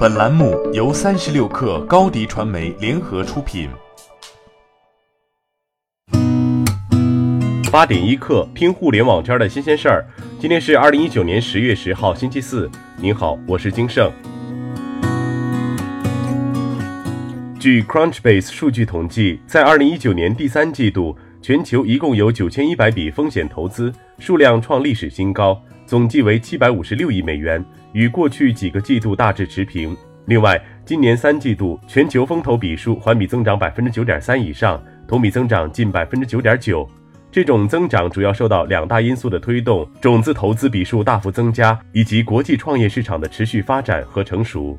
本栏目由三十六氪高低传媒联合出品。八点一刻，听互联网圈的新鲜事儿。今天是二零一九年十月十号，星期四。您好，我是金盛。据 Crunchbase 数据统计，在二零一九年第三季度，全球一共有九千一百笔风险投资，数量创历史新高，总计为七百五十六亿美元。与过去几个季度大致持平。另外，今年三季度全球风投笔数环比增长百分之九点三以上，同比增长近百分之九点九。这种增长主要受到两大因素的推动：种子投资笔数大幅增加，以及国际创业市场的持续发展和成熟。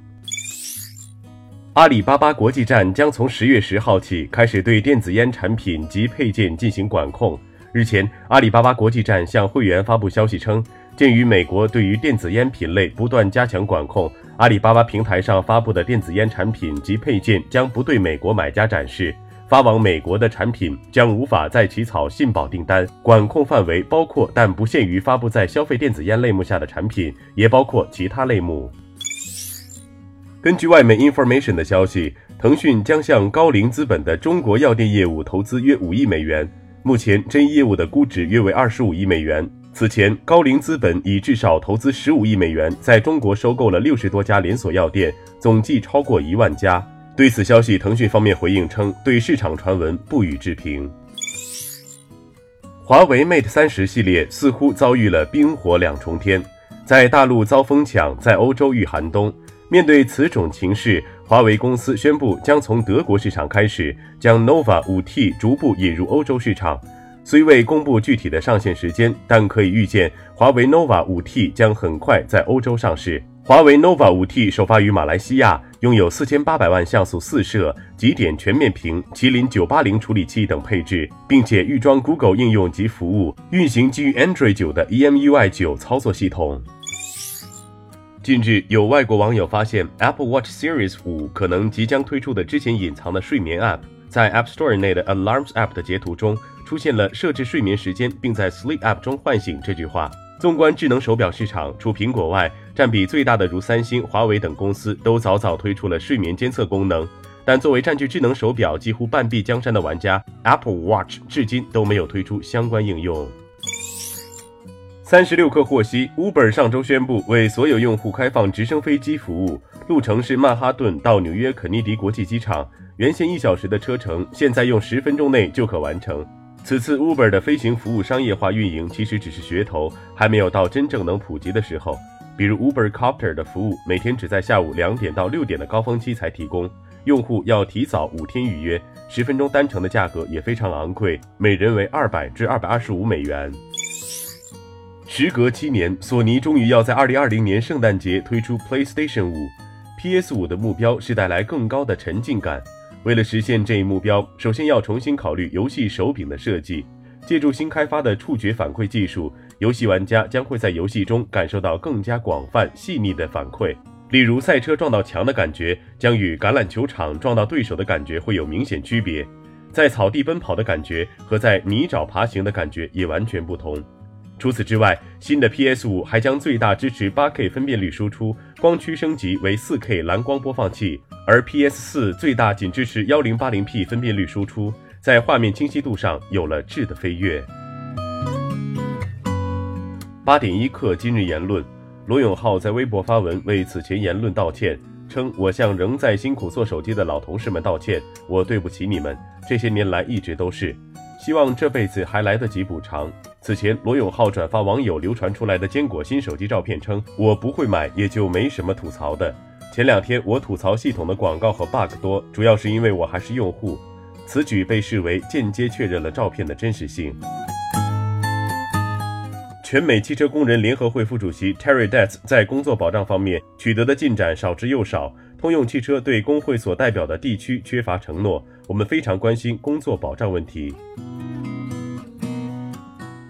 阿里巴巴国际站将从十月十号起开始对电子烟产品及配件进行管控。日前，阿里巴巴国际站向会员发布消息称。鉴于美国对于电子烟品类不断加强管控，阿里巴巴平台上发布的电子烟产品及配件将不对美国买家展示，发往美国的产品将无法再起草信保订单。管控范围包括但不限于发布在消费电子烟类目下的产品，也包括其他类目。根据外媒 Information 的消息，腾讯将向高瓴资本的中国药店业务投资约五亿美元，目前这一业务的估值约为二十五亿美元。此前，高瓴资本已至少投资十五亿美元，在中国收购了六十多家连锁药店，总计超过一万家。对此消息，腾讯方面回应称，对市场传闻不予置评。华为 Mate 三十系列似乎遭遇了冰火两重天，在大陆遭疯抢，在欧洲遇寒冬。面对此种情势，华为公司宣布将从德国市场开始，将 Nova 五 T 逐步引入欧洲市场。虽未公布具体的上线时间，但可以预见，华为 nova 5T 将很快在欧洲上市。华为 nova 5T 首发于马来西亚，拥有四千八百万像素四摄、极点全面屏、麒麟九八零处理器等配置，并且预装 Google 应用及服务，运行基于 Android 九的 EMUI 九操作系统。近日，有外国网友发现 Apple Watch Series 五可能即将推出的之前隐藏的睡眠 App，在 App Store 内的 Alarms App 的截图中。出现了设置睡眠时间，并在 Sleep App 中唤醒这句话。纵观智能手表市场，除苹果外，占比最大的如三星、华为等公司都早早推出了睡眠监测功能。但作为占据智能手表几乎半壁江山的玩家，Apple Watch 至今都没有推出相关应用。三十六氪获悉，Uber 上周宣布为所有用户开放直升飞机服务，路程是曼哈顿到纽约肯尼迪国际机场，原先一小时的车程，现在用十分钟内就可完成。此次 Uber 的飞行服务商业化运营其实只是噱头，还没有到真正能普及的时候。比如 Uber Copter 的服务，每天只在下午两点到六点的高峰期才提供，用户要提早五天预约，十分钟单程的价格也非常昂贵，每人为二百至二百二十五美元。时隔七年，索尼终于要在二零二零年圣诞节推出 PlayStation 五，PS 五的目标是带来更高的沉浸感。为了实现这一目标，首先要重新考虑游戏手柄的设计。借助新开发的触觉反馈技术，游戏玩家将会在游戏中感受到更加广泛、细腻的反馈。例如，赛车撞到墙的感觉将与橄榄球场撞到对手的感觉会有明显区别；在草地奔跑的感觉和在泥沼爬行的感觉也完全不同。除此之外，新的 PS5 还将最大支持 8K 分辨率输出，光驱升级为 4K 蓝光播放器，而 PS4 最大仅支持 1080P 分辨率输出，在画面清晰度上有了质的飞跃。八点一刻，今日言论：罗永浩在微博发文为此前言论道歉，称：“我向仍在辛苦做手机的老同事们道歉，我对不起你们，这些年来一直都是。”希望这辈子还来得及补偿。此前，罗永浩转发网友流传出来的坚果新手机照片，称：“我不会买，也就没什么吐槽的。前两天我吐槽系统的广告和 bug 多，主要是因为我还是用户。”此举被视为间接确认了照片的真实性。全美汽车工人联合会副主席 Terry Detz 在工作保障方面取得的进展少之又少。通用汽车对工会所代表的地区缺乏承诺，我们非常关心工作保障问题。